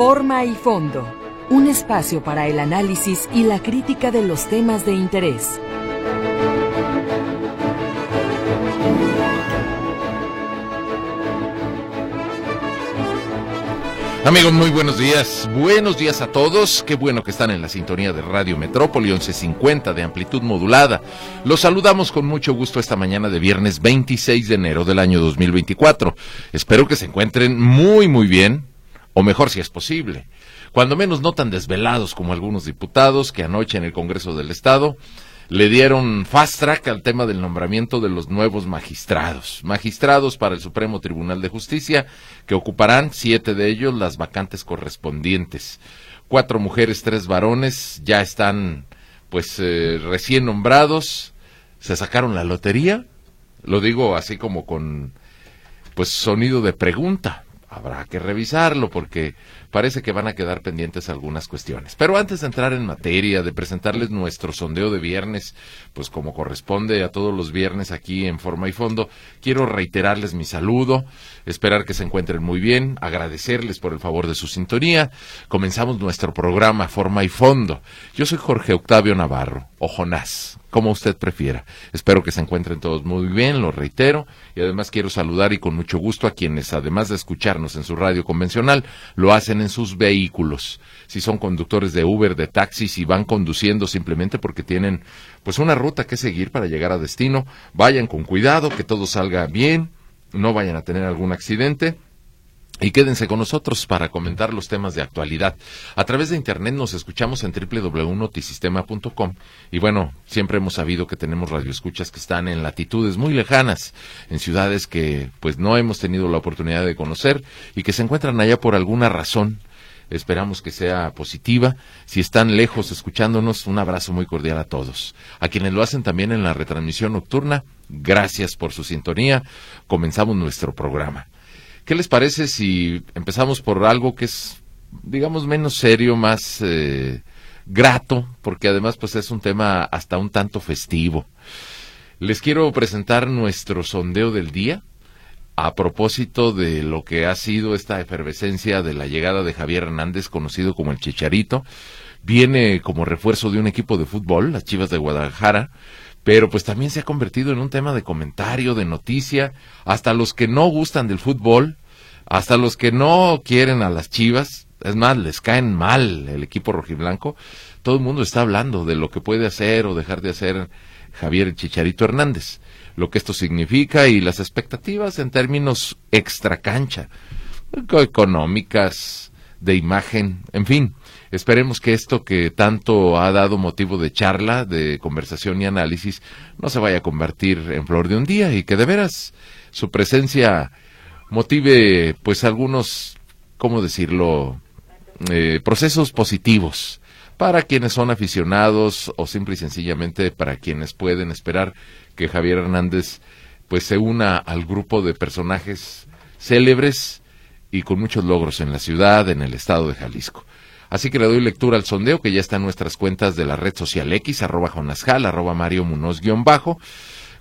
Forma y fondo. Un espacio para el análisis y la crítica de los temas de interés. Amigos, muy buenos días. Buenos días a todos. Qué bueno que están en la sintonía de Radio Metrópoli 1150 de amplitud modulada. Los saludamos con mucho gusto esta mañana de viernes 26 de enero del año 2024. Espero que se encuentren muy, muy bien, o mejor si es posible. Cuando menos no tan desvelados como algunos diputados que anoche en el Congreso del Estado le dieron fast track al tema del nombramiento de los nuevos magistrados. Magistrados para el Supremo Tribunal de Justicia, que ocuparán siete de ellos las vacantes correspondientes. Cuatro mujeres, tres varones, ya están pues eh, recién nombrados. Se sacaron la lotería. Lo digo así como con pues sonido de pregunta. Habrá que revisarlo porque parece que van a quedar pendientes algunas cuestiones. Pero antes de entrar en materia, de presentarles nuestro sondeo de viernes, pues como corresponde a todos los viernes aquí en Forma y Fondo, quiero reiterarles mi saludo, esperar que se encuentren muy bien, agradecerles por el favor de su sintonía. Comenzamos nuestro programa Forma y Fondo. Yo soy Jorge Octavio Navarro, o Jonás, como usted prefiera. Espero que se encuentren todos muy bien, lo reitero, y además quiero saludar y con mucho gusto a quienes, además de escucharnos en su radio convencional, lo hacen en sus vehículos. Si son conductores de Uber, de taxis y van conduciendo simplemente porque tienen pues una ruta que seguir para llegar a destino, vayan con cuidado, que todo salga bien, no vayan a tener algún accidente y quédense con nosotros para comentar los temas de actualidad. A través de Internet nos escuchamos en www.notisistema.com y bueno, siempre hemos sabido que tenemos radioescuchas que están en latitudes muy lejanas, en ciudades que pues no hemos tenido la oportunidad de conocer y que se encuentran allá por alguna razón. Esperamos que sea positiva. Si están lejos escuchándonos, un abrazo muy cordial a todos. A quienes lo hacen también en la retransmisión nocturna, gracias por su sintonía. Comenzamos nuestro programa. ¿Qué les parece si empezamos por algo que es, digamos, menos serio, más eh, grato, porque además pues es un tema hasta un tanto festivo? Les quiero presentar nuestro sondeo del día a propósito de lo que ha sido esta efervescencia de la llegada de Javier Hernández, conocido como el Chicharito. Viene como refuerzo de un equipo de fútbol, las Chivas de Guadalajara, pero pues también se ha convertido en un tema de comentario, de noticia, hasta los que no gustan del fútbol, hasta los que no quieren a las Chivas, es más, les caen mal el equipo rojiblanco, todo el mundo está hablando de lo que puede hacer o dejar de hacer Javier Chicharito Hernández, lo que esto significa y las expectativas en términos extracancha, económicas, de imagen, en fin. Esperemos que esto que tanto ha dado motivo de charla, de conversación y análisis, no se vaya a convertir en flor de un día y que de veras su presencia motive pues algunos, ¿cómo decirlo?, eh, procesos positivos para quienes son aficionados o simple y sencillamente para quienes pueden esperar que Javier Hernández pues se una al grupo de personajes célebres y con muchos logros en la ciudad, en el estado de Jalisco. Así que le doy lectura al sondeo que ya está en nuestras cuentas de la red social X, arroba Jonasjal, arroba Mario Munoz guion bajo,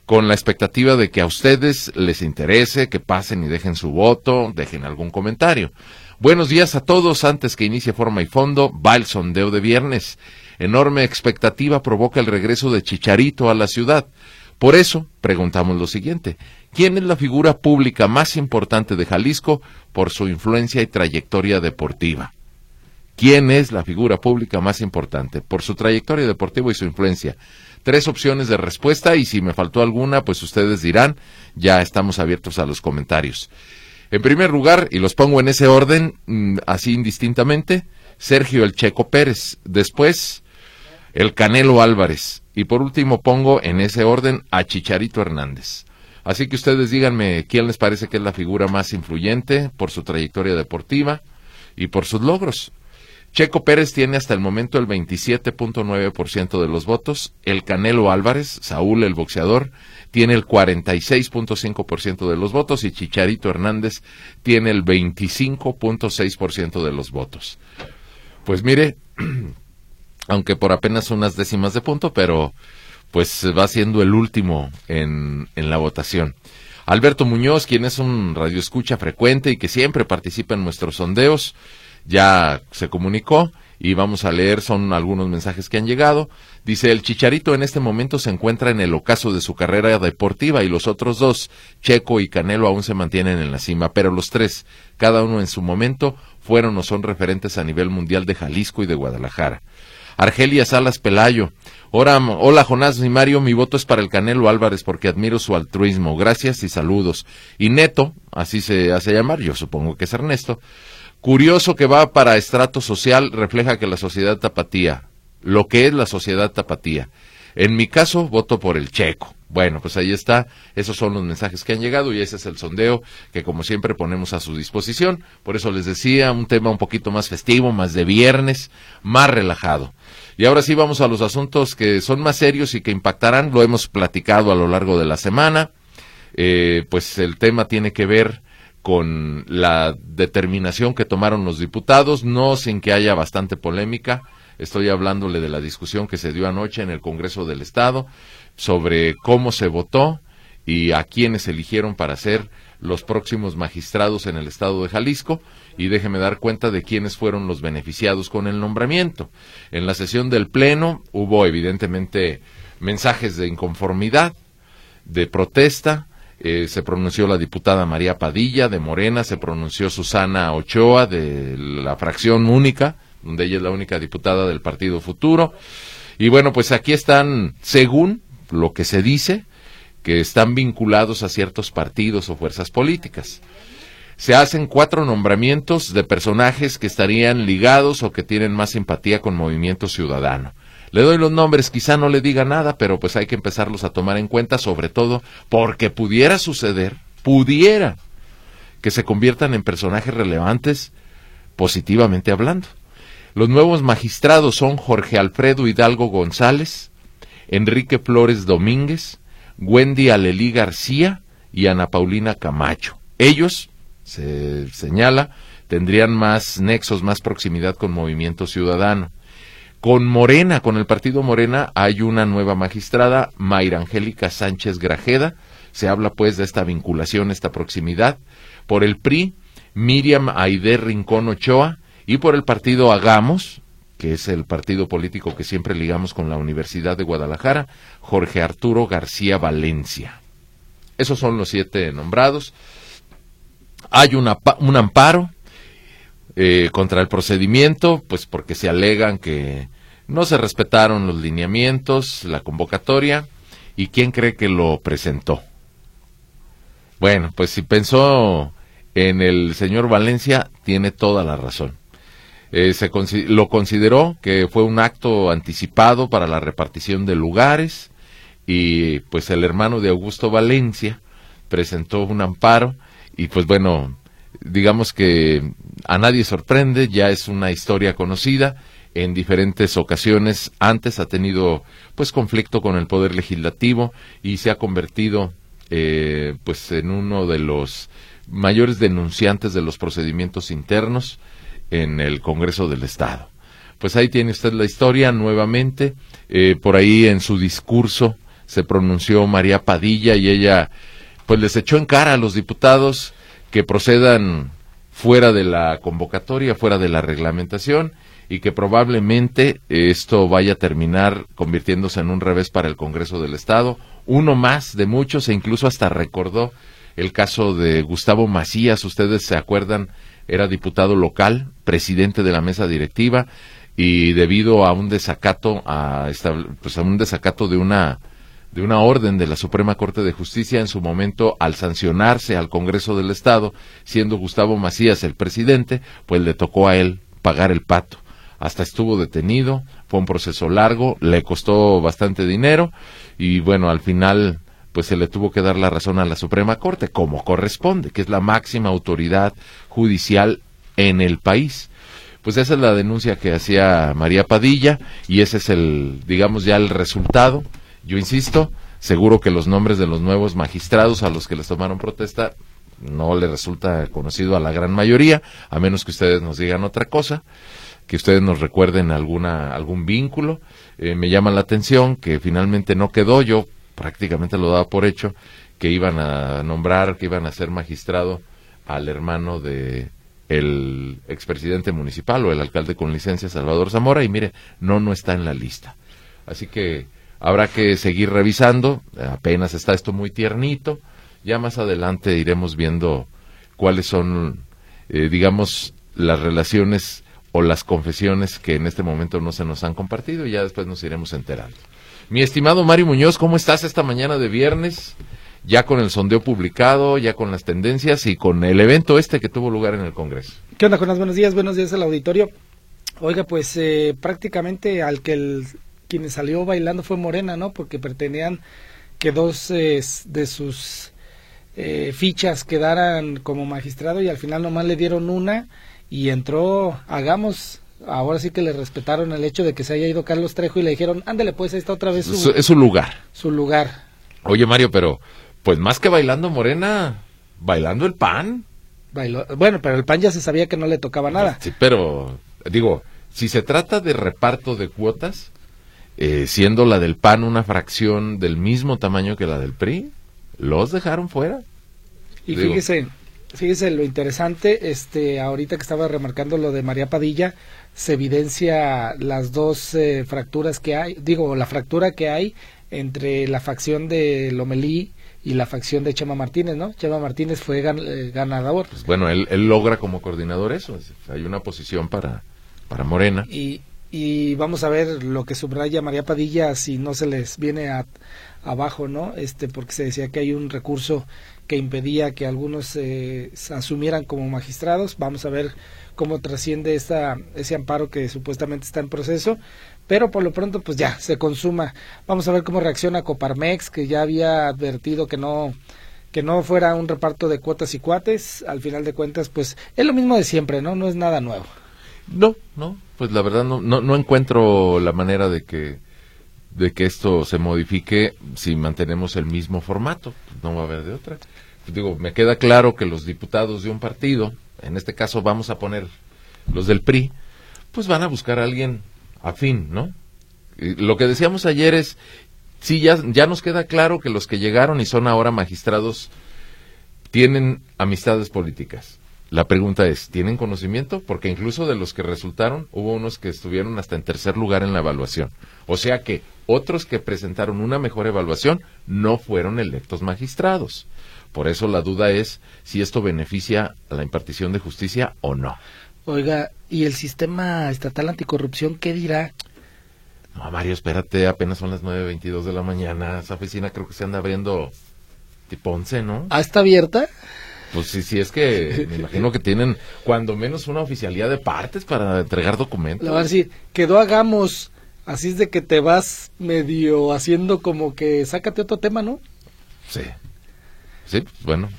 con la expectativa de que a ustedes les interese, que pasen y dejen su voto, dejen algún comentario. Buenos días a todos. Antes que inicie forma y fondo, va el sondeo de viernes. Enorme expectativa provoca el regreso de Chicharito a la ciudad. Por eso, preguntamos lo siguiente. ¿Quién es la figura pública más importante de Jalisco por su influencia y trayectoria deportiva? ¿Quién es la figura pública más importante por su trayectoria deportiva y su influencia? Tres opciones de respuesta y si me faltó alguna, pues ustedes dirán, ya estamos abiertos a los comentarios. En primer lugar, y los pongo en ese orden, mm, así indistintamente, Sergio El Checo Pérez. Después, el Canelo Álvarez. Y por último pongo en ese orden a Chicharito Hernández. Así que ustedes díganme quién les parece que es la figura más influyente por su trayectoria deportiva y por sus logros. Checo Pérez tiene hasta el momento el 27.9% de los votos. El Canelo Álvarez, Saúl el boxeador, tiene el 46.5% de los votos y Chicharito Hernández tiene el 25.6% de los votos. Pues mire, aunque por apenas unas décimas de punto, pero pues va siendo el último en, en la votación. Alberto Muñoz, quien es un radioescucha frecuente y que siempre participa en nuestros sondeos, ya se comunicó y vamos a leer, son algunos mensajes que han llegado. Dice, el Chicharito en este momento se encuentra en el ocaso de su carrera deportiva y los otros dos, Checo y Canelo, aún se mantienen en la cima, pero los tres, cada uno en su momento, fueron o son referentes a nivel mundial de Jalisco y de Guadalajara. Argelia Salas Pelayo. Hola, hola Jonás y Mario, mi voto es para el Canelo Álvarez porque admiro su altruismo. Gracias y saludos. Y Neto, así se hace llamar, yo supongo que es Ernesto, Curioso que va para estrato social refleja que la sociedad tapatía, lo que es la sociedad tapatía. En mi caso, voto por el checo. Bueno, pues ahí está. Esos son los mensajes que han llegado y ese es el sondeo que como siempre ponemos a su disposición. Por eso les decía, un tema un poquito más festivo, más de viernes, más relajado. Y ahora sí vamos a los asuntos que son más serios y que impactarán. Lo hemos platicado a lo largo de la semana. Eh, pues el tema tiene que ver con la determinación que tomaron los diputados, no sin que haya bastante polémica. Estoy hablándole de la discusión que se dio anoche en el Congreso del Estado sobre cómo se votó y a quienes eligieron para ser los próximos magistrados en el Estado de Jalisco y déjeme dar cuenta de quiénes fueron los beneficiados con el nombramiento. En la sesión del Pleno hubo evidentemente mensajes de inconformidad, de protesta, eh, se pronunció la diputada María Padilla de Morena, se pronunció Susana Ochoa de la fracción única, donde ella es la única diputada del Partido Futuro. Y bueno, pues aquí están, según lo que se dice, que están vinculados a ciertos partidos o fuerzas políticas. Se hacen cuatro nombramientos de personajes que estarían ligados o que tienen más simpatía con Movimiento Ciudadano. Le doy los nombres, quizá no le diga nada, pero pues hay que empezarlos a tomar en cuenta, sobre todo porque pudiera suceder, pudiera que se conviertan en personajes relevantes positivamente hablando. Los nuevos magistrados son Jorge Alfredo Hidalgo González, Enrique Flores Domínguez, Wendy Alelí García y Ana Paulina Camacho. Ellos, se señala, tendrían más nexos, más proximidad con Movimiento Ciudadano. Con Morena, con el partido Morena, hay una nueva magistrada, Mayra Angélica Sánchez Grajeda. Se habla pues de esta vinculación, esta proximidad. Por el PRI, Miriam Aide Rincón Ochoa. Y por el partido Hagamos, que es el partido político que siempre ligamos con la Universidad de Guadalajara, Jorge Arturo García Valencia. Esos son los siete nombrados. Hay un amparo eh, contra el procedimiento, pues porque se alegan que no se respetaron los lineamientos, la convocatoria, y quién cree que lo presentó. Bueno, pues si pensó en el señor Valencia, tiene toda la razón. Eh, se lo consideró que fue un acto anticipado para la repartición de lugares y pues el hermano de Augusto Valencia presentó un amparo y pues bueno, digamos que a nadie sorprende, ya es una historia conocida. En diferentes ocasiones antes ha tenido pues conflicto con el poder legislativo y se ha convertido eh, pues en uno de los mayores denunciantes de los procedimientos internos en el Congreso del Estado. Pues ahí tiene usted la historia nuevamente. Eh, por ahí en su discurso se pronunció María Padilla y ella pues les echó en cara a los diputados que procedan fuera de la convocatoria, fuera de la reglamentación y que probablemente esto vaya a terminar convirtiéndose en un revés para el Congreso del Estado, uno más de muchos e incluso hasta recordó el caso de Gustavo Macías, ustedes se acuerdan, era diputado local, presidente de la mesa directiva y debido a un desacato a, pues a un desacato de una de una orden de la Suprema Corte de Justicia en su momento al sancionarse al Congreso del Estado, siendo Gustavo Macías el presidente, pues le tocó a él pagar el pato. Hasta estuvo detenido, fue un proceso largo, le costó bastante dinero y bueno, al final pues se le tuvo que dar la razón a la Suprema Corte, como corresponde, que es la máxima autoridad judicial en el país. Pues esa es la denuncia que hacía María Padilla y ese es el, digamos ya el resultado yo insisto, seguro que los nombres de los nuevos magistrados a los que les tomaron protesta no le resulta conocido a la gran mayoría, a menos que ustedes nos digan otra cosa, que ustedes nos recuerden alguna algún vínculo. Eh, me llama la atención que finalmente no quedó, yo prácticamente lo daba por hecho, que iban a nombrar, que iban a ser magistrado al hermano de el expresidente municipal o el alcalde con licencia Salvador Zamora y mire, no, no está en la lista. Así que habrá que seguir revisando, apenas está esto muy tiernito, ya más adelante iremos viendo cuáles son, eh, digamos, las relaciones o las confesiones que en este momento no se nos han compartido y ya después nos iremos enterando. Mi estimado Mario Muñoz, ¿cómo estás esta mañana de viernes? Ya con el sondeo publicado, ya con las tendencias y con el evento este que tuvo lugar en el Congreso. ¿Qué onda, Jonas? Buenos días, buenos días al auditorio. Oiga, pues eh, prácticamente al que el, quien salió bailando fue Morena, ¿no? Porque pretendían que dos eh, de sus eh, fichas quedaran como magistrado y al final nomás le dieron una y entró, hagamos, ahora sí que le respetaron el hecho de que se haya ido Carlos Trejo y le dijeron, ándale pues, ahí está otra vez su, es su lugar. Su lugar. Oye Mario, pero pues más que bailando Morena, bailando el pan. Bailó, bueno, pero el pan ya se sabía que no le tocaba nada. Sí, pero digo, si se trata de reparto de cuotas, eh, siendo la del PAN una fracción del mismo tamaño que la del PRI, los dejaron fuera. Y fíjese, fíjese lo interesante, este, ahorita que estaba remarcando lo de María Padilla, se evidencia las dos eh, fracturas que hay, digo, la fractura que hay entre la facción de Lomelí y la facción de Chema Martínez, ¿no? Chema Martínez fue eh, ganador. Pues bueno, él, él, logra como coordinador eso, hay una posición para, para Morena. Y, y vamos a ver lo que subraya María Padilla si no se les viene a, abajo, ¿no? Este, porque se decía que hay un recurso que impedía que algunos eh, se asumieran como magistrados. Vamos a ver cómo trasciende esta, ese amparo que supuestamente está en proceso. Pero por lo pronto, pues ya, se consuma. Vamos a ver cómo reacciona Coparmex, que ya había advertido que no que no fuera un reparto de cuotas y cuates. Al final de cuentas, pues es lo mismo de siempre, ¿no? No es nada nuevo. No, no, pues la verdad no, no, no encuentro la manera de que de que esto se modifique si mantenemos el mismo formato. No va a haber de otra. Digo, me queda claro que los diputados de un partido, en este caso vamos a poner los del PRI, pues van a buscar a alguien afín, ¿no? lo que decíamos ayer es, sí, ya, ya nos queda claro que los que llegaron y son ahora magistrados tienen amistades políticas. La pregunta es, ¿tienen conocimiento? Porque incluso de los que resultaron, hubo unos que estuvieron hasta en tercer lugar en la evaluación. O sea que otros que presentaron una mejor evaluación no fueron electos magistrados. Por eso la duda es si esto beneficia a la impartición de justicia o no. Oiga, ¿y el sistema estatal anticorrupción qué dirá? No, Mario, espérate, apenas son las 9.22 de la mañana. Esa oficina creo que se anda abriendo tipo 11, ¿no? ¿Ah, está abierta? Pues sí, sí, es que me imagino que tienen cuando menos una oficialidad de partes para entregar documentos. Le va a decir, quedó hagamos Así es de que te vas medio haciendo como que sácate otro tema, ¿no? Sí. Sí, pues, bueno.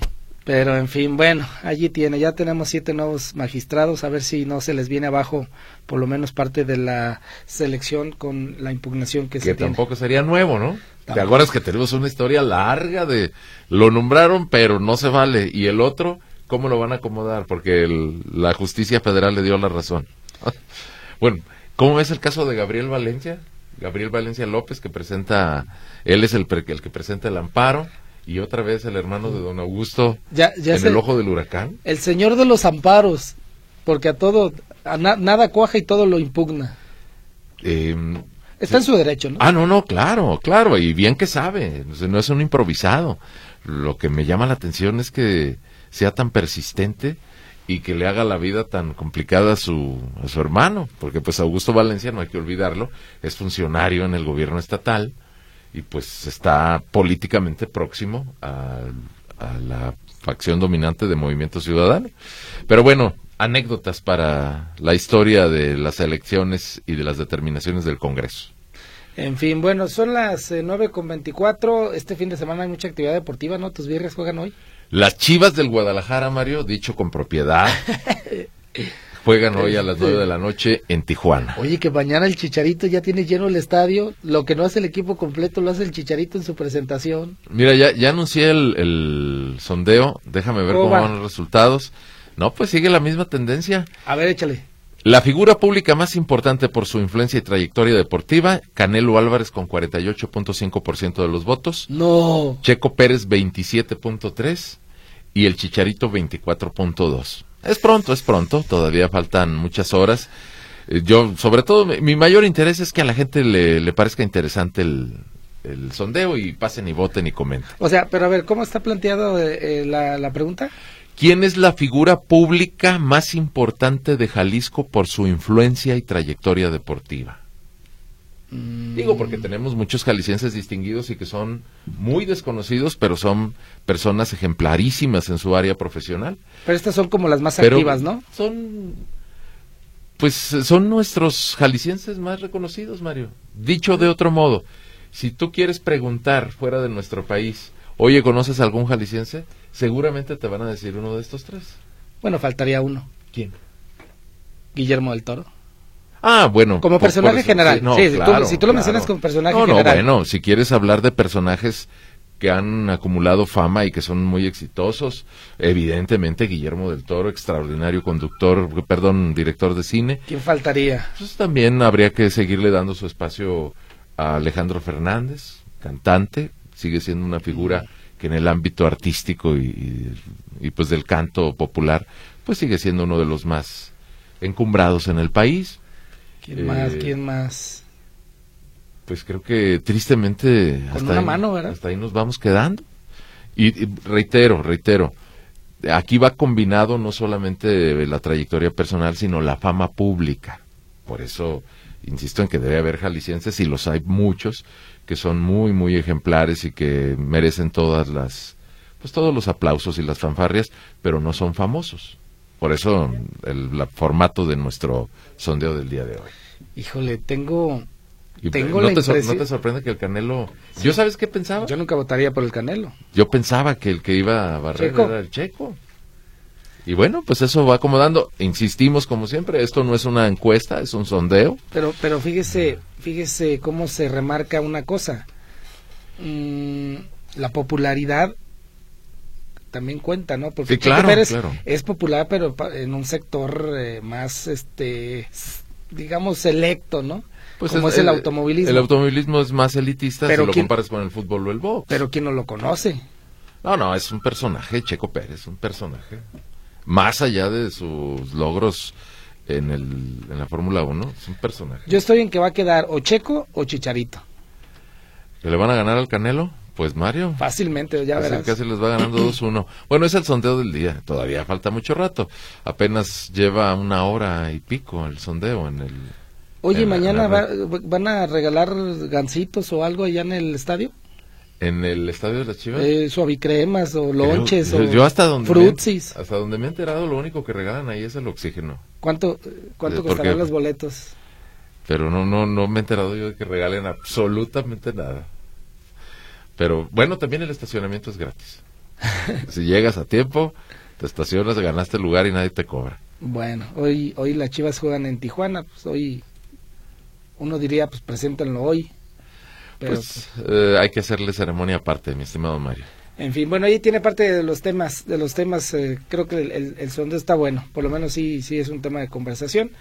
Pero en fin, bueno, allí tiene, ya tenemos siete nuevos magistrados, a ver si no se les viene abajo por lo menos parte de la selección con la impugnación que, se tiene. Que tampoco sería nuevo, ¿no? ¿Te acuerdas que tenemos una historia larga de lo nombraron pero no se vale y el otro, ¿cómo lo van a acomodar? Porque la justicia federal le dio la razón. bueno, ¿Cómo ves el caso de Gabriel Valencia? Gabriel Valencia López, que presenta, él es el, el que presenta el amparo, y otra vez el hermano de don Augusto ya, en el, ojo del huracán. El señor de los amparos, porque a todo, nada cuaja y todo lo impugna. Em, Está en su derecho, ¿no? Ah, no, no, claro, claro, y bien que sabe, no es un improvisado. Lo que me llama la atención es que sea tan persistente y que le haga la vida tan complicada a su, a su hermano, porque pues Augusto Valencia, no hay que olvidarlo, es funcionario en el gobierno estatal y pues está políticamente próximo a, a la facción dominante de Movimiento Ciudadano. Pero bueno, anécdotas para la historia de las elecciones y de las determinaciones del Congreso. En fin, bueno, son las eh, nueve con veinticuatro. Este fin de semana hay mucha actividad deportiva, ¿no? ¿Tus viernes juegan hoy? Las Chivas del Guadalajara, Mario, dicho con propiedad, juegan hoy a las nueve de la noche en Tijuana. Oye, que mañana el Chicharito ya tiene lleno el estadio. Lo que no hace el equipo completo lo hace el Chicharito en su presentación. Mira, ya, ya anuncié el, sondeo. Déjame ver cómo van los resultados. No, pues sigue la misma tendencia. A ver, échale. La figura pública más importante por su influencia y trayectoria deportiva, Canelo Álvarez con 48.5% de los votos. No. Checo Pérez 27.3 y el Chicharito 24.2. Es pronto, es pronto, todavía faltan muchas horas. Eh, Yo, sobre todo, mi- mayor interés es que a la gente le, le parezca interesante el, el sondeo y pasen y voten y comenten. O sea, pero a ver, ¿cómo está planteado eh, eh, la, la pregunta? ¿Quién es la figura pública más importante de Jalisco por su influencia y trayectoria deportiva? Mm, Digo, porque tenemos muchos jaliscienses distinguidos y que son muy desconocidos, pero son personas ejemplarísimas en su área profesional. Pero estas son como las más Pero activas, ¿no? Son, pues, son nuestros jaliscienses más reconocidos, Mario. Dicho de otro modo, si tú quieres preguntar fuera de nuestro país, oye, ¿conoces algún jalisciense? Seguramente te van a decir uno de estos tres. Bueno, faltaría uno. ¿Quién? Guillermo del Toro. Ah, bueno. Como personaje eso, general. sí, no, Sí, si tú- claro, si tú lo claro. mencionas como personaje no, general. No, bueno, si quieres hablar de personajes que han acumulado fama y que son muy exitosos, evidentemente Guillermo del Toro, extraordinario conductor, perdón, director de cine. ¿Quién faltaría? Pues también habría que seguirle dando su espacio a Alejandro Fernández, cantante, sigue siendo una figura que en el ámbito artístico y, pues del canto popular, pues sigue siendo uno de los más encumbrados en el país. ¿Quién Eh, más? ¿Quién más? Pues creo que tristemente Con hasta, una ahí, hasta ahí nos vamos quedando. Y, y reitero, reitero, aquí va combinado no solamente la trayectoria personal, sino la fama pública. Por eso insisto en que debe haber jaliscienses y los hay muchos que son muy muy ejemplares y que merecen todas las pues todos los aplausos y las fanfarrias, pero no son famosos. Por eso el la- formato de nuestro sondeo del día de hoy. Híjole, tengo... Y Tengo no, la te ¿No te sorprende que el Canelo... ¿Yo sabes qué pensaba? Yo Yo, nunca votaría por el Canelo. pensaba que el que iba a barrer Checo. era el Checo. Y bueno, pues eso va acomodando. Insistimos, como siempre, esto no es una encuesta, es un sondeo. Pero, pero fíjese, fíjese cómo se remarca una cosa. Mm, la popularidad también cuenta, ¿no? Porque Sí, Checo claro, Pérez claro. es popular, pero en un sector eh, más, este, digamos, selecto, ¿no? Como es, el, automovilismo. Pues El automovilismo es más elitista Pero si lo ¿quién- comparas con el fútbol o el box. Pero quien no lo conoce. No, no, es un personaje, Checo Pérez, un personaje. Más allá de sus logros en, el, en la Fórmula 1, es un personaje. Yo estoy en que va a quedar o Checo o Chicharito. ¿Que le van a ganar al Canelo? Pues Mario. Fácilmente, ya verás. casi les va ganando 2-1. Bueno, es el sondeo del día. Todavía falta mucho rato. Apenas lleva una hora y pico el sondeo en el. Oye, en la- mañana en la va- van a regalar gancitos o algo allá en el estadio. En el estadio de las Chivas. Eh, suavicremas o lonches yo, o yo hasta donde frutsis. Me, hasta donde me he enterado, lo único que regalan ahí es el oxígeno. ¿Cuánto, cuánto Eh, costarán los boletos? Pero no, no, no me he enterado yo de que regalen absolutamente nada. Pero bueno, también el estacionamiento es gratis. si llegas a tiempo, te estacionas, ganaste el lugar y nadie te cobra. Bueno, hoy hoy las Chivas juegan en Tijuana, pues hoy uno diría, pues preséntenlo hoy. Pero, pues eh, hay que hacerle ceremonia aparte, mi estimado Mario. en fin, bueno, ahí tiene parte de los temas, de los temas, eh, creo que el, el, el sondeo está bueno, por lo menos sí, sí es un tema de conversación.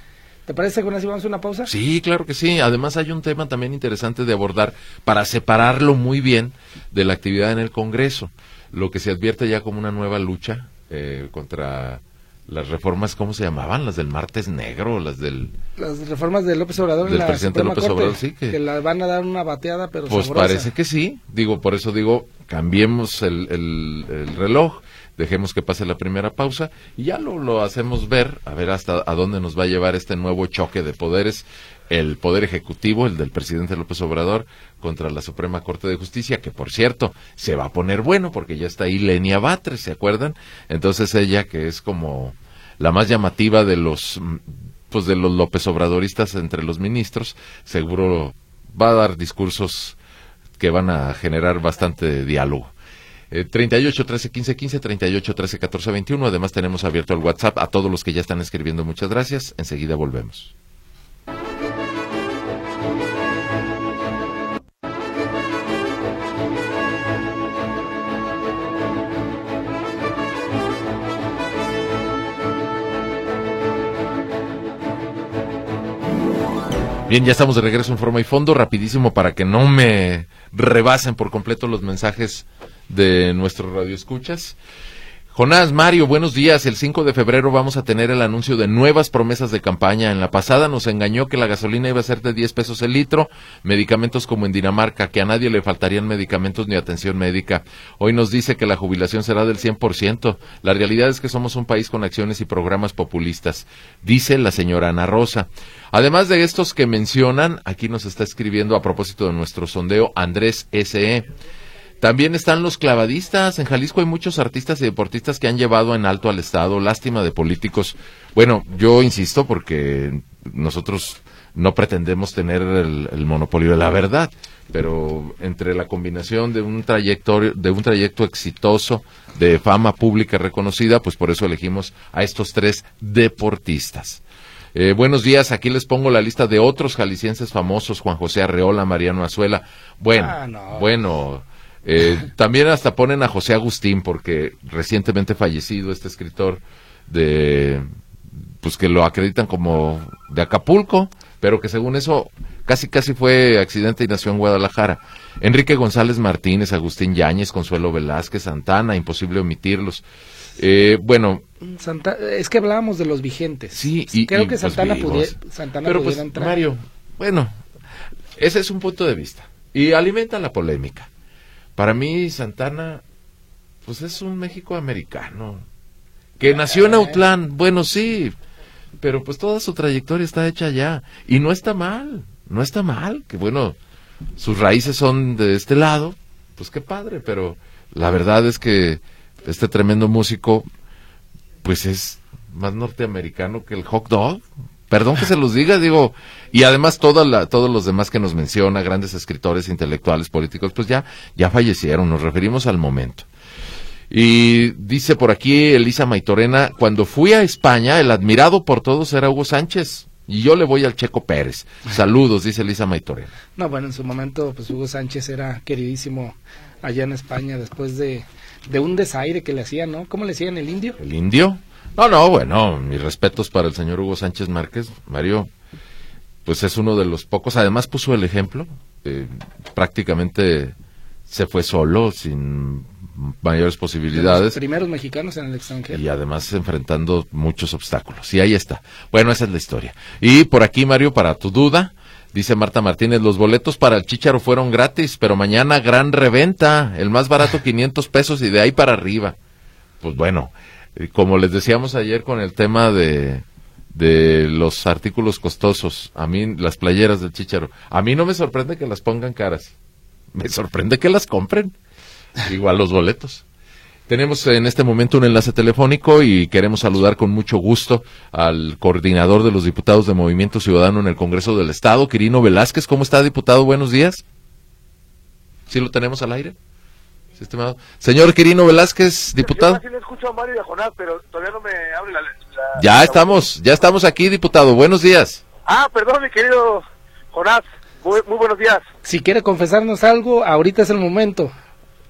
¿Te parece que con así vamos a una pausa? Sí, claro que sí. Además hay un tema también interesante de abordar para separarlo muy bien de la actividad en el Congreso. Lo que se advierte ya como una nueva lucha eh, contra las reformas, ¿cómo se llamaban? Las del martes negro, las del... Las reformas de López Obrador en Del la presidente Suprema López Corte, Obrador, sí, que- la van a dar una bateada, pero Pues sabrosa. parece que sí. Digo, por eso digo, cambiemos el, el- el reloj, dejemos que pase la primera pausa y ya lo, lo hacemos ver, a ver hasta a dónde nos va a llevar este nuevo choque de poderes, el poder ejecutivo, el del presidente López Obrador, contra la Suprema Corte de Justicia, que por cierto, se va a poner bueno porque ya está ahí Lenia Batres, ¿se acuerdan? Entonces ella, que es como la más llamativa de los mm, pues de los López Obradoristas entre los ministros, seguro va a dar discursos que van a generar bastante diálogo. Eh, 38 13 15 15, 38 13 14 21. Además, tenemos abierto el WhatsApp a todos los que ya están escribiendo. Muchas gracias. Enseguida volvemos. Bien, ya estamos de regreso en forma y fondo, rapidísimo para que no me rebasen por completo los mensajes de nuestros radioescuchas. Jonás, Mario, buenos días. El 5 de febrero vamos a tener el anuncio de nuevas promesas de campaña. En la pasada nos engañó que la gasolina iba a ser de 10 pesos el litro, medicamentos como en Dinamarca, que a nadie le faltarían medicamentos ni atención médica. Hoy nos dice que la jubilación será del 100%. La realidad es que somos un país con acciones y programas populistas, dice la señora Ana Rosa. Además de estos que mencionan, aquí nos está escribiendo a propósito de nuestro sondeo Andrés S.E. También están los clavadistas. En Jalisco hay muchos artistas y deportistas que han llevado en alto al Estado. Lástima de políticos. Bueno, yo insisto porque nosotros no pretendemos tener el, monopolio de la verdad, pero entre la combinación de un trayectorio, de un trayecto exitoso, de fama pública reconocida, pues por eso elegimos a estos tres deportistas. Eh, buenos días, aquí les pongo la lista de otros jaliscienses famosos, Juan José Arreola, Mariano Azuela. Bueno, ah, bueno, eh, también hasta ponen a José Agustín, porque recientemente fallecido este escritor de, pues que lo acreditan como de Acapulco, pero que según eso casi casi fue accidente y nació en Guadalajara. Enrique González Martínez, Agustín Yáñez, Consuelo Velázquez, Santana, imposible omitirlos. Eh, bueno. es que hablábamos de los vigentes. Sí, y, creo que Santana, pudiera, pero pues, Mario, bueno, ese es un punto de vista. Y alimenta la polémica. Para mí, Santana, pues es un México americano. Que nació en Autlán, bueno, sí, pero pues toda su trayectoria está hecha allá. Y no está mal, no está mal, que bueno, sus raíces son de este lado, pues qué padre, pero la verdad es que este tremendo músico, pues es más norteamericano que el hot dog. Perdón que se los diga, digo, y además todos los demás que nos menciona, grandes escritores, intelectuales, políticos, pues ya, ya fallecieron, nos referimos al momento. Y dice por aquí Elisa Maitorena, cuando fui a España, el admirado por todos era Hugo Sánchez. Y yo le voy al Checo Pérez. Saludos, dice Elisa Maitorena. No, bueno, en su momento, pues Hugo Sánchez era queridísimo allá en España después de, de un desaire que le hacían, ¿no? ¿Cómo le decían el indio? ¿El indio? No, no, bueno, mis respetos para el señor Hugo Sánchez Márquez. Mario, pues es uno de los pocos, además puso el ejemplo, eh, prácticamente se fue solo, sin mayores posibilidades. los primeros mexicanos en el extranjero. Y además enfrentando muchos obstáculos. Y ahí está. Bueno, esa es la historia. Y por aquí, Mario, para tu duda, dice Marta Martínez, los boletos para el Chicharo fueron gratis, pero mañana gran reventa, el más barato 500 pesos y de ahí para arriba. Pues bueno, como les decíamos ayer con el tema de, de los artículos costosos, a mí las playeras del chicharo, a mí no me sorprende que las pongan caras, me sorprende que las compren, igual los boletos. Tenemos en este momento un enlace telefónico y queremos saludar con mucho gusto al coordinador de los diputados de Movimiento Ciudadano en el Congreso del Estado, Quirino Velázquez. ¿Cómo está, diputado? Buenos días. ¿Sí lo tenemos al aire? Señor Quirino Velázquez, diputado. Ya estamos, ya estamos aquí, diputado. Buenos días. Ah, perdón, mi querido Jonás. muy buenos días. Si quiere confesarnos algo, ahorita es el momento.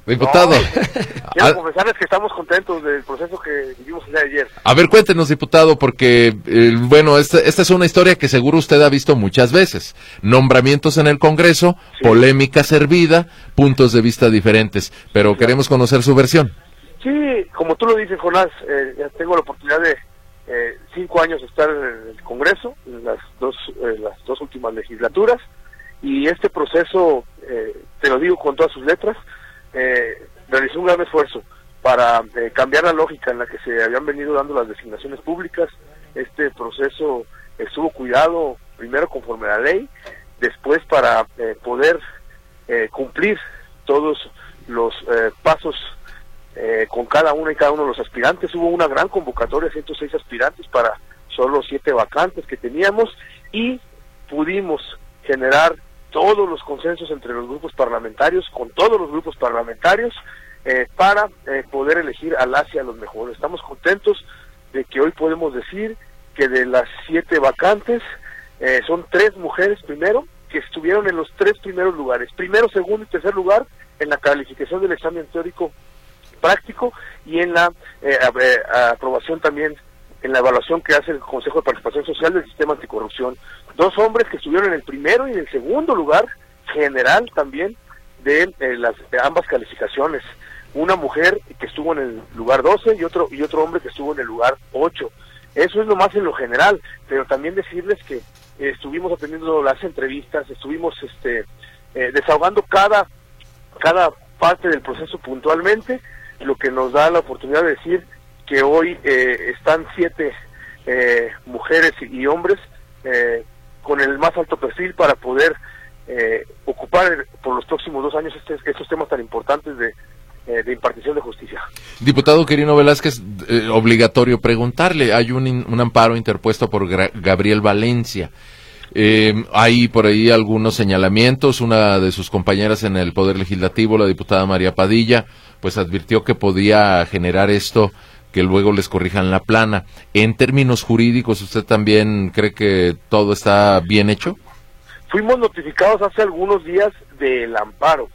Diputado. quiero confesarles que estamos contentos del proceso que vivimos el día de ayer. A ver, cuéntenos, diputado, porque, eh, bueno, esta, esta, es una historia que seguro usted ha visto muchas veces. Nombramientos en el Congreso, polémica servida, puntos de vista diferentes, pero queremos conocer su versión. Sí, como tú lo dices, Jonás, eh, ya tengo la oportunidad de eh, cinco años estar en el Congreso, en las dos, las dos últimas legislaturas, y este proceso, te lo digo con todas sus letras, eh, realizó un gran esfuerzo para eh, cambiar la lógica en la que se habían venido dando las designaciones públicas. Este proceso estuvo cuidado primero conforme a la ley, después para eh, poder eh, cumplir todos los pasos con cada uno y cada uno de los aspirantes. Hubo una gran convocatoria, 106 aspirantes para solo siete vacantes que teníamos y pudimos generar todos los consensos entre los grupos parlamentarios, con todos los grupos parlamentarios, eh, para eh, poder elegir al Asia los mejores. Estamos contentos de que hoy podemos decir que de las siete vacantes eh, son tres mujeres primero que estuvieron en los tres primeros lugares, primero, segundo y tercer lugar en la calificación del examen teórico práctico y en la aprobación también en la evaluación que hace el Consejo de Participación Social del Sistema Anticorrupción. Dos hombres que estuvieron en el primero y en el segundo lugar general también de, las ambas calificaciones. una mujer que estuvo en el lugar 12 y otro y otro hombre que estuvo en el lugar 8. Eso es lo más en lo general, pero también decirles que estuvimos atendiendo las entrevistas, estuvimos este eh, desahogando cada cada parte del proceso puntualmente, lo que nos da la oportunidad de decir que hoy eh, están siete eh, mujeres y, hombres con el más alto perfil para poder ocupar por los próximos dos años este, estos temas tan importantes de, de impartición de justicia. Diputado Quirino Velázquez, obligatorio preguntarle, hay un, un amparo interpuesto por Gabriel Valencia. Eh, hay por ahí algunos señalamientos. Una de sus compañeras en el Poder Legislativo, la diputada María Padilla, pues advirtió que podía generar esto que luego les corrijan la plana. En términos jurídicos, ¿usted también cree que todo está bien hecho? Fuimos notificados hace algunos días del amparo,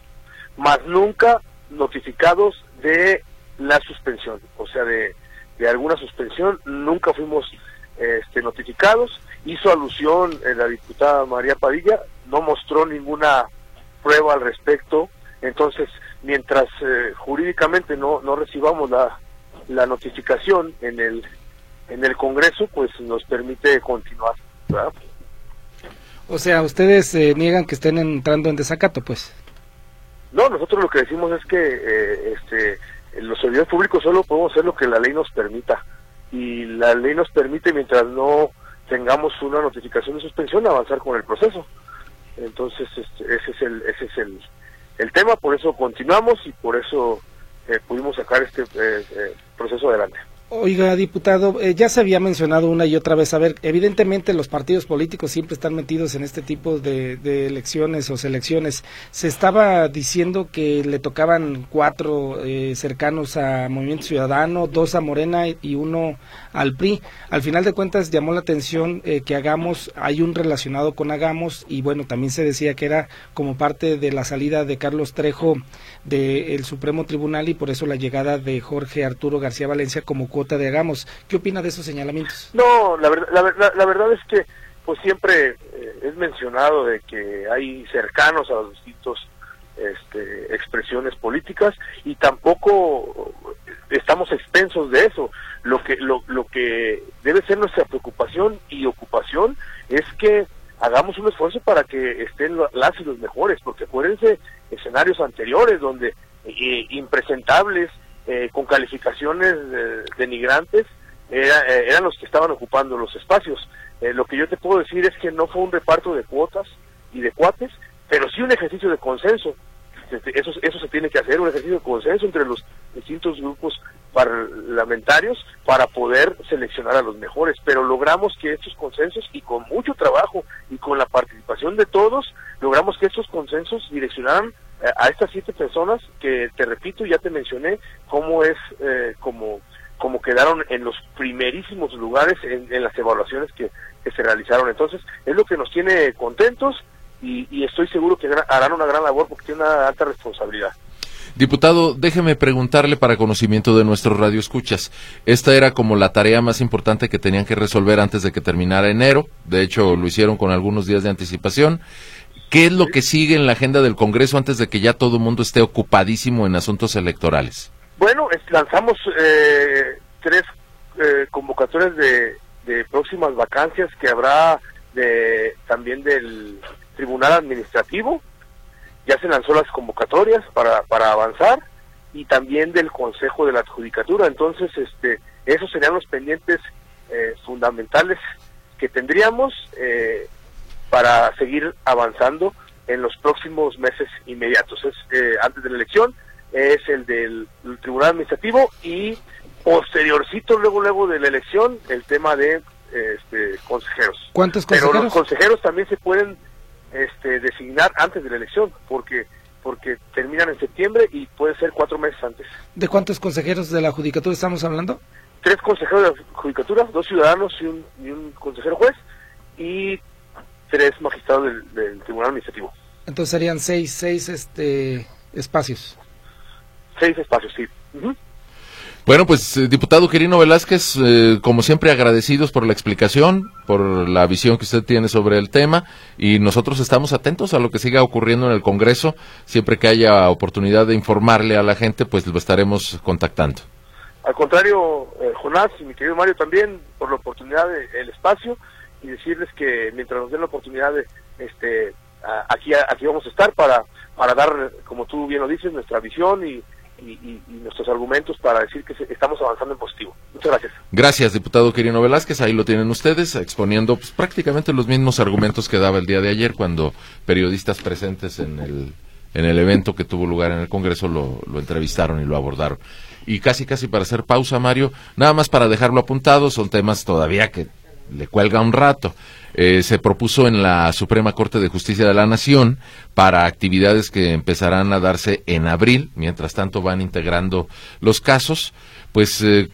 más nunca notificados de la suspensión, o sea, de, de alguna suspensión, nunca fuimos este, notificados hizo alusión en la diputada María Padilla, no mostró ninguna prueba al respecto, entonces mientras eh, jurídicamente no, no recibamos la, la notificación en el en el Congreso, pues nos permite continuar. O sea, ustedes eh, niegan que estén entrando en desacato, pues. No, nosotros lo que decimos es que eh, este, los servidores públicos solo podemos hacer lo que la ley nos permita y la ley nos permite mientras no tengamos una notificación de suspensión, avanzar con el proceso. Entonces, este, ese es el, ese es el, el tema, por eso continuamos y por eso eh, pudimos sacar este eh, eh, proceso adelante. Oiga, diputado, eh, ya se había mencionado una y otra vez, a ver, evidentemente los partidos políticos siempre están metidos en este tipo de, elecciones o selecciones. Se estaba diciendo que le tocaban cuatro eh, cercanos a Movimiento Ciudadano, dos a Morena y uno al PRI. Al final de cuentas llamó la atención eh, que Hagamos, hay un relacionado con Hagamos y bueno, también se decía que era como parte de la salida de Carlos Trejo del Supremo Tribunal y por eso la llegada de Jorge Arturo García Valencia como de Hagamos. ¿Qué opina de esos señalamientos? No, la, verdad, la, la, verdad es que pues siempre eh, es mencionado de que hay cercanos a los distintos este, expresiones políticas y tampoco estamos expensos de eso. Lo que lo, lo que debe ser nuestra preocupación y ocupación es que hagamos un esfuerzo para que estén las y los mejores, porque acuérdense escenarios anteriores donde eh, impresentables, eh, con calificaciones denigrantes, era, eh, eran los que estaban ocupando los espacios. lo que yo te puedo decir es que no fue un reparto de cuotas y de cuates, pero sí un ejercicio de consenso. Eso, eso se tiene que hacer, un ejercicio de consenso entre los distintos grupos parlamentarios para poder seleccionar a los mejores, pero logramos que estos consensos y con mucho trabajo y con la participación de todos, logramos que estos consensos direccionaran eh, a estas siete personas que te repito, ya te mencioné cómo es, eh, como, como quedaron en los primerísimos lugares en, las evaluaciones que, que se realizaron. Entonces, es lo que nos tiene contentos y, y estoy seguro que harán una gran labor porque tienen una alta responsabilidad. Diputado, déjeme preguntarle para conocimiento de nuestros radioescuchas. Esta era como la tarea más importante que tenían que resolver antes de que terminara enero. De hecho, lo hicieron con algunos días de anticipación. ¿Qué es lo que sigue en la agenda del Congreso antes de que ya todo el mundo esté ocupadísimo en asuntos electorales? Bueno, lanzamos eh, tres eh, convocatorias de, de, próximas vacancias que habrá de, también del Tribunal Administrativo, ya se lanzó las convocatorias para, para avanzar y también del Consejo de la Adjudicatura. Entonces, este, esos serían los pendientes eh, fundamentales que tendríamos eh, para seguir avanzando en los próximos meses inmediatos. Es eh, antes de la elección es el del Tribunal Administrativo y posteriorcito luego luego de la elección el tema de este, consejeros. ¿Cuántos consejeros? Pero los consejeros también se pueden este, designar antes de la elección, porque porque terminan en septiembre y puede ser cuatro meses antes. ¿De cuántos consejeros de la judicatura estamos hablando? Tres consejeros de la judicatura, dos ciudadanos y un, y un consejero juez y tres magistrados del, Tribunal Administrativo. Entonces serían seis, seis este, espacios. Seis espacios, sí. Bueno, pues eh, diputado Quirino Velázquez, eh, como siempre agradecidos por la explicación, por la visión que usted tiene sobre el tema y nosotros estamos atentos a lo que siga ocurriendo en el Congreso. Siempre que haya oportunidad de informarle a la gente, pues lo estaremos contactando. Al contrario, eh, Jonás y mi querido Mario también, por la oportunidad del espacio y decirles que mientras nos den la oportunidad de, este, aquí, aquí vamos a estar para, para dar, como tú bien lo dices, nuestra visión y nuestros argumentos para decir que estamos avanzando en positivo. Muchas gracias. Gracias, diputado Quirino Velázquez. Ahí lo tienen ustedes, exponiendo pues, prácticamente los mismos argumentos que daba el día de ayer cuando periodistas presentes en el, en el evento que tuvo lugar en el Congreso lo, lo entrevistaron y lo abordaron. Y casi, casi para hacer pausa, Mario, nada más para dejarlo apuntado, son temas todavía que le cuelga un rato. Eh, se propuso en la Suprema Corte de Justicia de la Nación para actividades que empezarán a darse en abril, mientras tanto van integrando los casos, pues eh,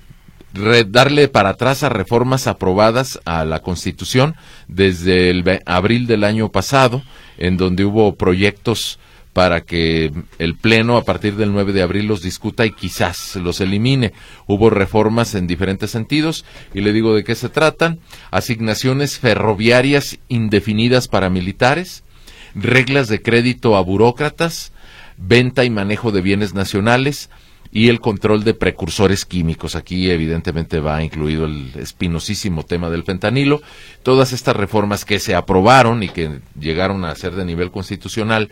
darle para atrás a reformas aprobadas a la Constitución desde el abril del año pasado, en donde hubo proyectos para que el Pleno a partir del 9 de abril los discuta y quizás los elimine. Hubo reformas en diferentes sentidos y le digo de qué se tratan. Asignaciones ferroviarias indefinidas para militares, reglas de crédito a burócratas, venta y manejo de bienes nacionales, y el control de precursores químicos. Aquí evidentemente va incluido el espinosísimo tema del fentanilo. Todas estas reformas que se aprobaron y que llegaron a ser de nivel constitucional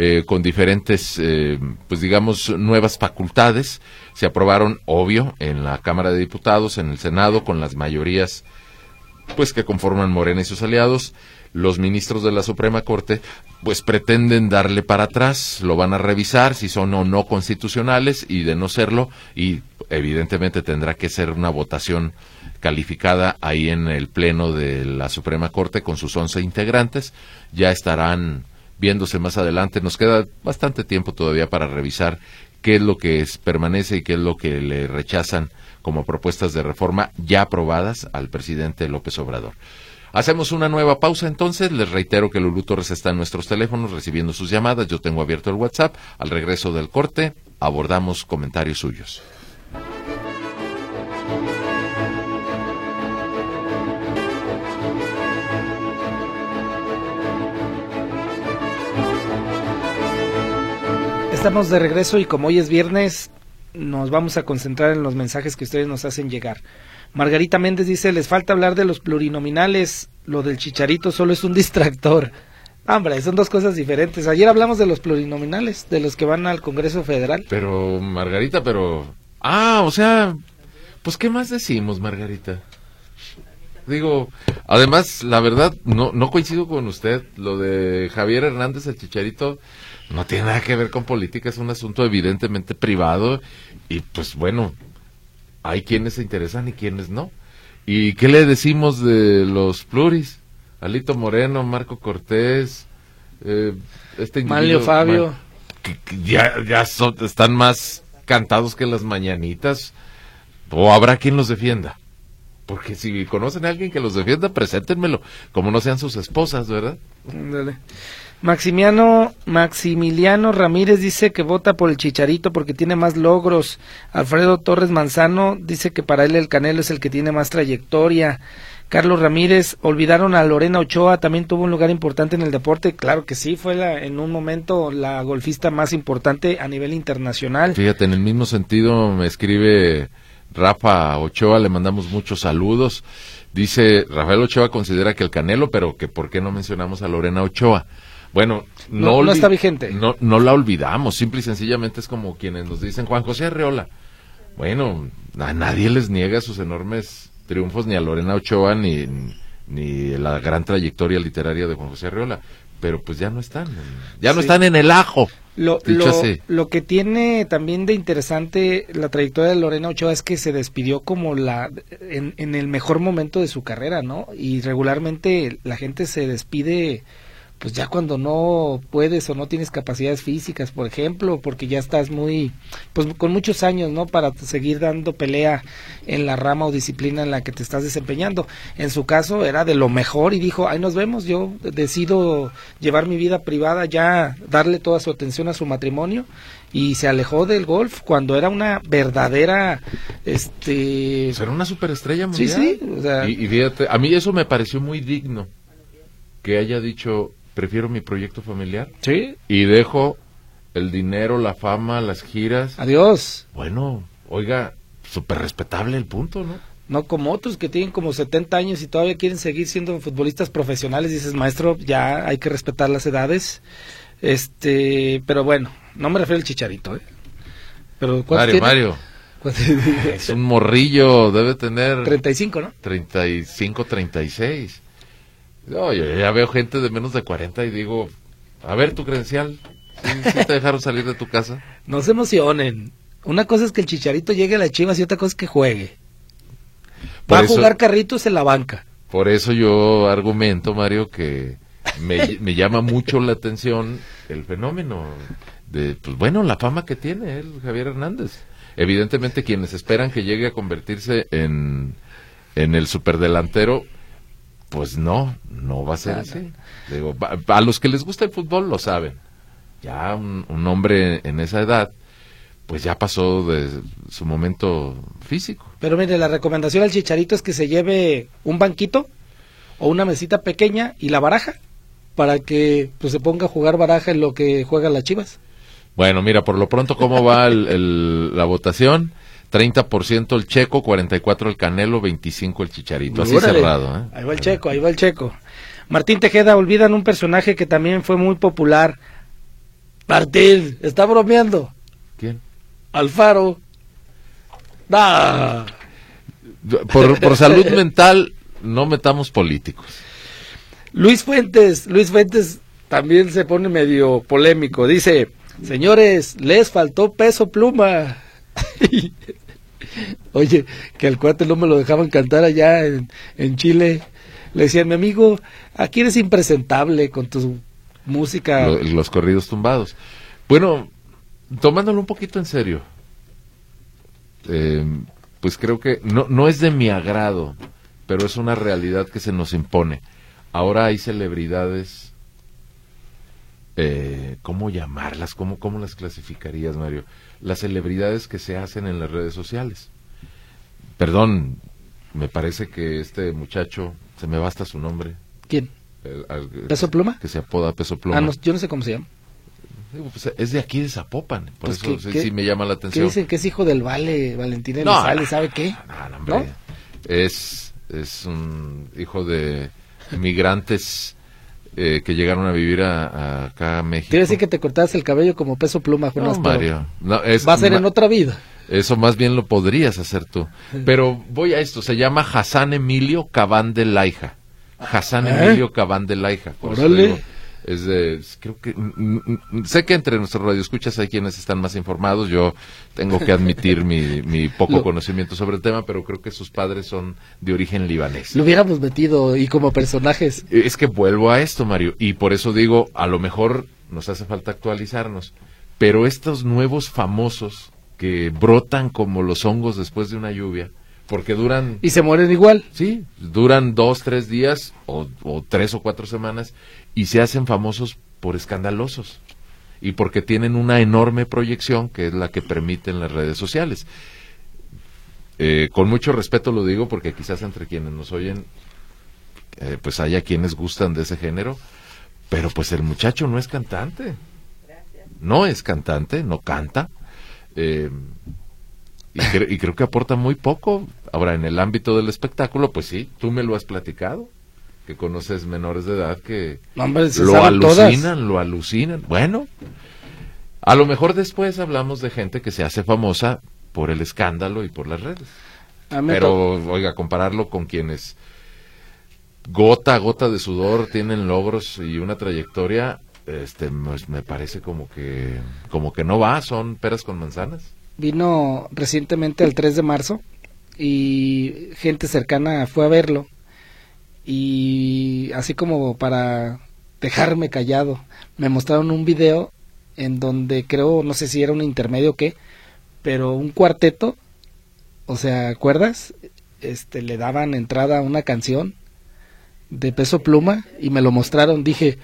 eh, con diferentes, eh, pues digamos, nuevas facultades. Se aprobaron, obvio, en la Cámara de Diputados, en el Senado, con las mayorías pues que conforman Morena y sus aliados. Los ministros de la Suprema Corte pues pretenden darle para atrás, lo van a revisar si son o no constitucionales y de no serlo y evidentemente tendrá que ser una votación calificada ahí en el pleno de la Suprema Corte con sus once integrantes. Ya estarán viéndose más adelante. Nos queda bastante tiempo todavía para revisar qué es lo que permanece y qué es lo que le rechazan como propuestas de reforma ya aprobadas al presidente López Obrador. Hacemos una nueva pausa entonces. Les reitero que Lulú Torres está en nuestros teléfonos recibiendo sus llamadas. Yo tengo abierto el WhatsApp. Al regreso del corte abordamos comentarios suyos. Estamos de regreso y como hoy es viernes, nos vamos a concentrar en los mensajes que ustedes nos hacen llegar. Margarita Méndez dice, les falta hablar de los plurinominales, lo del chicharito solo es un distractor. Hombre, son dos cosas diferentes. Ayer hablamos de los plurinominales, de los que van al Congreso Federal. Pero, Margarita, pero... Ah, o sea, pues ¿qué más decimos, Margarita? Digo, además, la verdad, no, no coincido con usted. Lo de Javier Hernández, el chicharito, no tiene nada que ver con política, es un asunto evidentemente privado y pues bueno, hay quienes se interesan y quienes no. ¿Y qué le decimos de los pluris? Alito Moreno, Marco Cortés, eh, este Malio Fabio. que, ya ya están más cantados que las mañanitas. ¿O habrá quien los defienda? Porque si conocen a alguien que los defienda, preséntenmelo, como no sean sus esposas, ¿verdad? Dale. Maximiano, Maximiliano Ramírez dice que vota por el Chicharito porque tiene más logros. Alfredo Torres Manzano dice que para él el Canelo es el que tiene más trayectoria. Carlos Ramírez, olvidaron a Lorena Ochoa, también tuvo un lugar importante en el deporte. Claro que sí, fue la, en un momento la golfista más importante a nivel internacional. Fíjate, en el mismo sentido me escribe Rafa Ochoa, le mandamos muchos saludos. Dice, Rafael Ochoa considera que el Canelo, pero que por qué no mencionamos a Lorena Ochoa. Bueno, no, no, está vigente. No, no la olvidamos, simple y sencillamente es como quienes nos dicen Juan José Arreola. Bueno, a nadie les niega sus enormes triunfos, ni a Lorena Ochoa, ni, ni la gran trayectoria literaria de Juan José Arreola. Pero pues ya no están, ya no están en el ajo. Lo, lo, lo, que tiene también de interesante la trayectoria de Lorena Ochoa es que se despidió como la en, en el mejor momento de su carrera, ¿no? Y regularmente la gente se despide pues ya cuando no puedes o no tienes capacidades físicas, por ejemplo, porque ya estás muy, pues con muchos años, ¿no? Para seguir dando pelea en la rama o disciplina en la que te estás desempeñando. En su caso era de lo mejor y dijo, ahí nos vemos, yo decido llevar mi vida privada ya, darle toda su atención a su matrimonio y se alejó del golf cuando era una verdadera, este... Era una superestrella mundial. Sí, sí. O sea, y, y fíjate, a mí eso me pareció muy digno que haya dicho prefiero mi proyecto familiar. Sí. Y dejo el dinero, la fama, las giras. Adiós. Bueno, oiga, súper respetable el punto, ¿no? No como otros que tienen como 70 años y todavía quieren seguir siendo futbolistas profesionales. Dices, maestro, ya hay que respetar las edades. Este, pero bueno, no me refiero al chicharito, ¿eh? Pero Mario, tiene? Mario. es un morrillo, debe tener 35, ¿no? 35, 36. No, yo ya veo gente de menos de 40 y digo, a ver tu credencial. ¿Sí, te dejaron salir de tu casa? No se emocionen. Una cosa es que el chicharito llegue a la chivas y otra cosa es que juegue. Va a jugar carritos en la banca. Por eso yo argumento, Mario, que me, me, llama mucho la atención el fenómeno de, pues bueno, la fama que tiene él, Javier Hernández. Evidentemente quienes esperan que llegue a convertirse en, en el superdelantero, pues no, no va a ser así. Digo, a los que les gusta el fútbol lo saben. Ya un, un, hombre en esa edad, pues ya pasó de su momento físico. Pero mire, la recomendación al chicharito es que se lleve un banquito o una mesita pequeña y la baraja para que pues se ponga a jugar baraja en lo que juegan las chivas. Bueno, mira, por lo pronto, ¿cómo va el, el, la votación? 30% el Checo, 44 el Canelo, 25 el Chicharito. Así Órale. cerrado. ¿eh? Ahí va el Checo, ahí va el Checo. Martín Tejeda, olvidan un personaje que también fue muy popular. Martín, está bromeando. ¿Quién? Alfaro. ¡Ah! Por, por salud mental, no metamos políticos. Luis Fuentes, Luis Fuentes también se pone medio polémico. Dice, señores, les faltó peso pluma. Oye, que al cuate no me lo dejaban cantar allá en, Chile. Le decían, mi amigo, aquí eres impresentable con tu música. Los, los corridos tumbados. Bueno, tomándolo un poquito en serio, eh, pues creo que no, no es de mi agrado, pero es una realidad que se nos impone. Ahora hay celebridades, eh, ¿cómo llamarlas? ¿Cómo, ¿Cómo las clasificarías, Mario? Las celebridades que se hacen en las redes sociales. Perdón, me parece que este muchacho, se me basta su nombre. ¿Quién? El, el, ¿Peso Pluma? Que se apoda Peso Pluma. Ah, no, yo no sé cómo se llama. Pues es de aquí de Zapopan, por Pues eso que- sí, que- sí me llama la ¿Qué atención. dicen que es hijo del Vale, Valentín No, Elizalde, ¿sabe qué? No, no, hombre. Es, es un hijo de migrantes eh, que llegaron a vivir a, a acá a México. A decir que te cortabas el cabello como peso pluma, Jonas, No, Mario. No, es va a ser en otra vida. Eso más bien lo podrías hacer tú. Pero voy a esto, se llama Hassan Emilio Cabán de Laija. Hassan ¿Eh? Emilio Cabán de Laija. por eso Órale. digo, es de, creo que, sé que entre nuestros radioescuchas hay quienes están más informados. Yo tengo que admitir mi, mi poco Lo- conocimiento sobre el tema, pero creo que sus padres son de origen libanés. Lo hubiéramos metido y como personajes. Es que vuelvo a esto, Mario, y por eso digo, a lo mejor nos hace falta actualizarnos, pero estos nuevos famosos que brotan como los hongos después de una lluvia, porque duran, Y se mueren igual. sí, duran dos, tres días o, o tres o cuatro semanas y se hacen famosos por escandalosos y porque tienen una enorme proyección que es la que permiten las redes sociales. Eh, con mucho respeto lo digo porque quizás entre quienes nos oyen, eh, pues haya quienes gustan de ese género, pero pues el muchacho no es cantante. No es cantante, no canta. eh, y, cre- y creo que aporta muy poco. Ahora, en el ámbito del espectáculo, pues sí, tú me lo has platicado, que conoces menores de edad que No, hombre, se lo todas. alucinan, lo alucinan. Bueno, a lo mejor después hablamos de gente que se hace famosa por el escándalo y por las redes. Pero, oiga, compararlo con quienes gota a gota de sudor tienen logros y una trayectoria, este, pues, me parece como que, como que no va, son peras con manzanas. vino recientemente el 3 de marzo y gente cercana fue a verlo y así como para dejarme callado. Me mostraron un video en donde creo, no sé si era un intermedio o qué, pero un cuarteto, o sea, ¿acuerdas? Este, le daban entrada a una canción de peso pluma y me lo mostraron. Dije,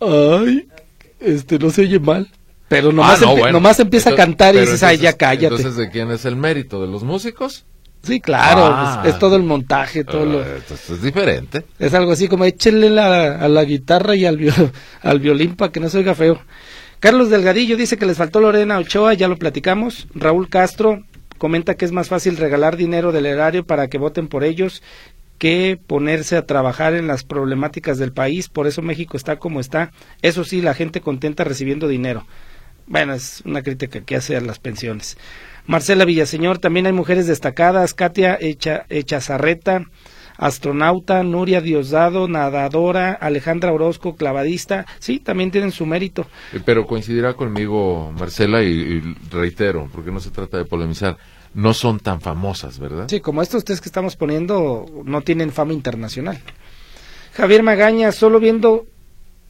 ay, este, no se oye mal. Pero nomás, Ah, no, bueno. nomás empieza Entonces- a cantar y dices, ay, ya cállate. Entonces, ¿de quién es el mérito? ¿De los músicos? Sí, claro, Ah. es, es todo el montaje, todo lo... Ah, entonces es diferente. Es algo así como échenle la, a la guitarra y al, viol- al violín para que no se oiga feo. Carlos Delgadillo dice que les faltó Lorena Ochoa, ya lo platicamos. Raúl Castro comenta que es más fácil regalar dinero del erario para que voten por ellos que ponerse a trabajar en las problemáticas del país. Por eso México está como está. Eso sí, la gente contenta recibiendo dinero. Bueno, es una crítica que hace a las pensiones. Marcela Villaseñor, también hay mujeres destacadas, Katia Echa, Echazarreta, astronauta, Nuria Diosdado, nadadora, Alejandra Orozco, clavadista, sí, también tienen su mérito. Eh, Pero coincidirá conmigo, Marcela, y, y reitero, porque no se trata de polemizar, no son tan famosas, ¿verdad? Sí, como estos tres que estamos poniendo no tienen fama internacional. Javier Magaña, solo viendo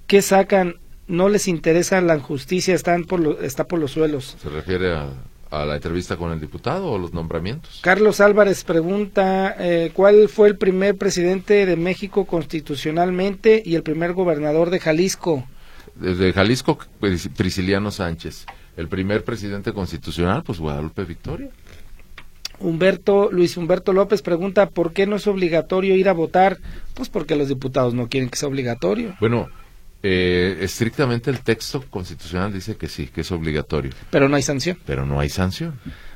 qué sacan, no les interesa la injusticia, están por lo- está por los suelos. ¿Se refiere a, a la entrevista con el diputado o los nombramientos? Carlos Álvarez pregunta, eh, ¿cuál fue el primer presidente de México constitucionalmente y el primer gobernador de Jalisco? Desde Jalisco, Pris- Prisciliano Sánchez. El primer presidente constitucional, pues Guadalupe Victoria. Humberto, Luis Humberto López pregunta, ¿por qué no es obligatorio ir a votar? Pues porque los diputados no quieren que sea obligatorio, Bueno, eh, estrictamente el texto constitucional dice que sí, que es obligatorio, pero no hay sanción. pero no hay sanción.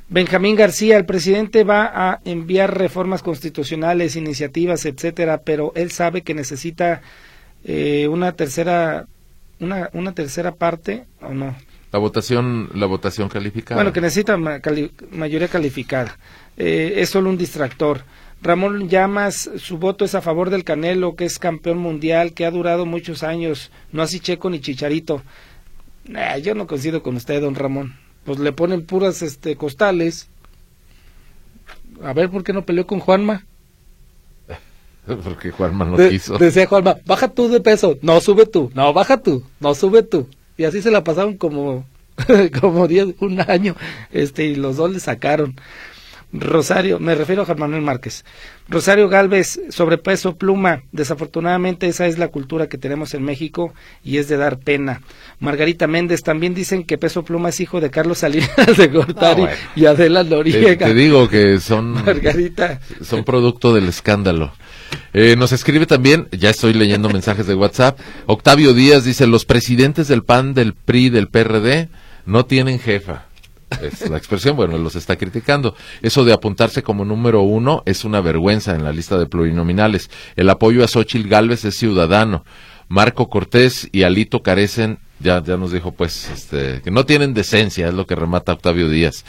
Benjamín García, el presidente va a enviar reformas constitucionales, iniciativas, etcétera, pero él sabe que necesita eh, una tercera una, una tercera parte o no. La votación, la votación calificada. Bueno, que necesita ma- cali- mayoría calificada. Eh, es solo un distractor. Ramón Llamas, su voto es a favor del Canelo, que es campeón mundial, que ha durado muchos años, no así Checo ni Chicharito. Nah, yo no coincido con usted, don Ramón. Pues le ponen puras este costales. A ver, ¿por qué no peleó con Juanma? Porque Juanma no De- quiso. Decía Juanma, baja tú de peso, no sube tú, no baja tú, no sube tú. Y así se la pasaron como, como diez, un año, este, y los dos le sacaron. Rosario, me refiero a Juan Manuel Márquez. Rosario Galvez, sobrepeso pluma. Desafortunadamente esa es la cultura que tenemos en México y es de dar pena. Margarita Méndez, también dicen que peso pluma es hijo de Carlos Salinas de Gortari Ah, bueno. y Adela Te, Noriega. te digo que son, Margarita. son producto del escándalo. Eh, nos escribe también, ya estoy leyendo mensajes de WhatsApp, Octavio Díaz dice, los presidentes del PAN, del PRI, del PRD no tienen jefa. Es la expresión, bueno, los está criticando. Eso de apuntarse como número uno es una vergüenza en la lista de plurinominales. El apoyo a Xochitl Gálvez es ciudadano. Marco Cortés y Alito carecen, ya, ya nos dijo pues, este, que no tienen decencia, es lo que remata Octavio Díaz.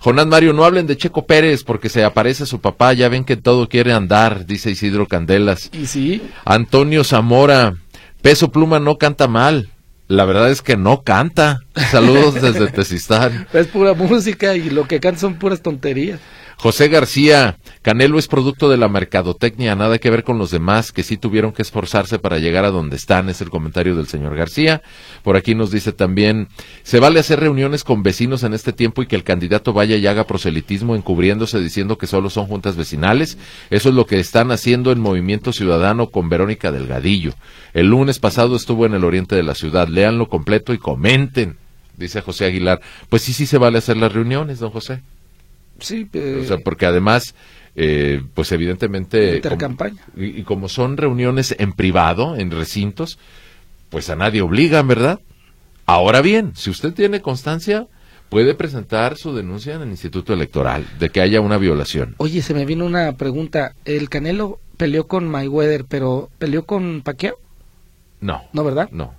Jonás Mario, no hablen de Checo Pérez porque se aparece su papá, ya ven que todo quiere andar, dice Isidro Candelas. Y sí, Antonio Zamora, Peso Pluma no canta mal. La verdad es que no canta. Saludos desde Tezistán. es pura música y lo que cantan son puras tonterías. José García, Canelo es producto de la mercadotecnia, nada que ver con los demás que sí tuvieron que esforzarse para llegar a donde están, es el comentario del señor García. Por aquí nos dice también, se vale hacer reuniones con vecinos en este tiempo y que el candidato vaya y haga proselitismo encubriéndose diciendo que solo son juntas vecinales. Eso es lo que están haciendo en Movimiento Ciudadano con Verónica Delgadillo. El lunes pasado estuvo en el oriente de la ciudad, léanlo completo y comenten. Dice José Aguilar, pues sí, sí se vale hacer las reuniones, don José. Sí, eh, O sea, porque además, eh, pues evidentemente... Intercampaña. como- y, y como son reuniones en privado, en recintos, pues a nadie obligan, ¿verdad? Ahora bien, si usted tiene constancia, puede presentar su denuncia en el Instituto Electoral de que haya una violación. Oye, se me vino una pregunta. El Canelo peleó con Mayweather, pero peleó con Pacquiao, No, ¿no, verdad? no.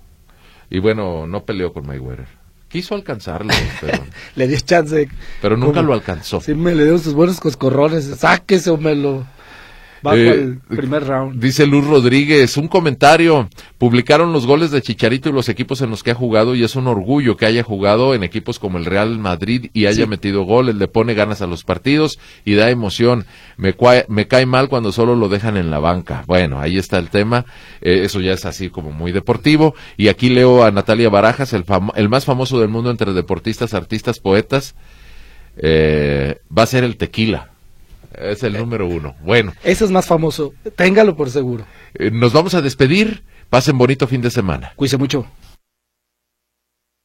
Y bueno, no peleó con Mayweather. Quiso alcanzarlo, pero, Le dio chance. pero nunca lo alcanzó. Sí, me le dio sus buenos coscorrones. Sáquese o me lo. Bajo el primer round. Dice Luz Rodríguez, un comentario. Publicaron los goles de Chicharito y los equipos en los que ha jugado y es un orgullo que haya jugado en equipos como el Real Madrid y haya metido goles, le pone ganas a los partidos y da emoción. Me, me cae mal cuando solo lo dejan en la banca. Bueno, ahí está el tema. Eh, eso ya es así como muy deportivo. Y aquí leo a Natalia Barajas, el, el más famoso del mundo entre deportistas, artistas, poetas. Eh, va a ser el tequila. Es el número uno. Bueno. Ese es más famoso. Téngalo por seguro. Eh, nos vamos a despedir. Pasen bonito fin de semana. Cuídense mucho.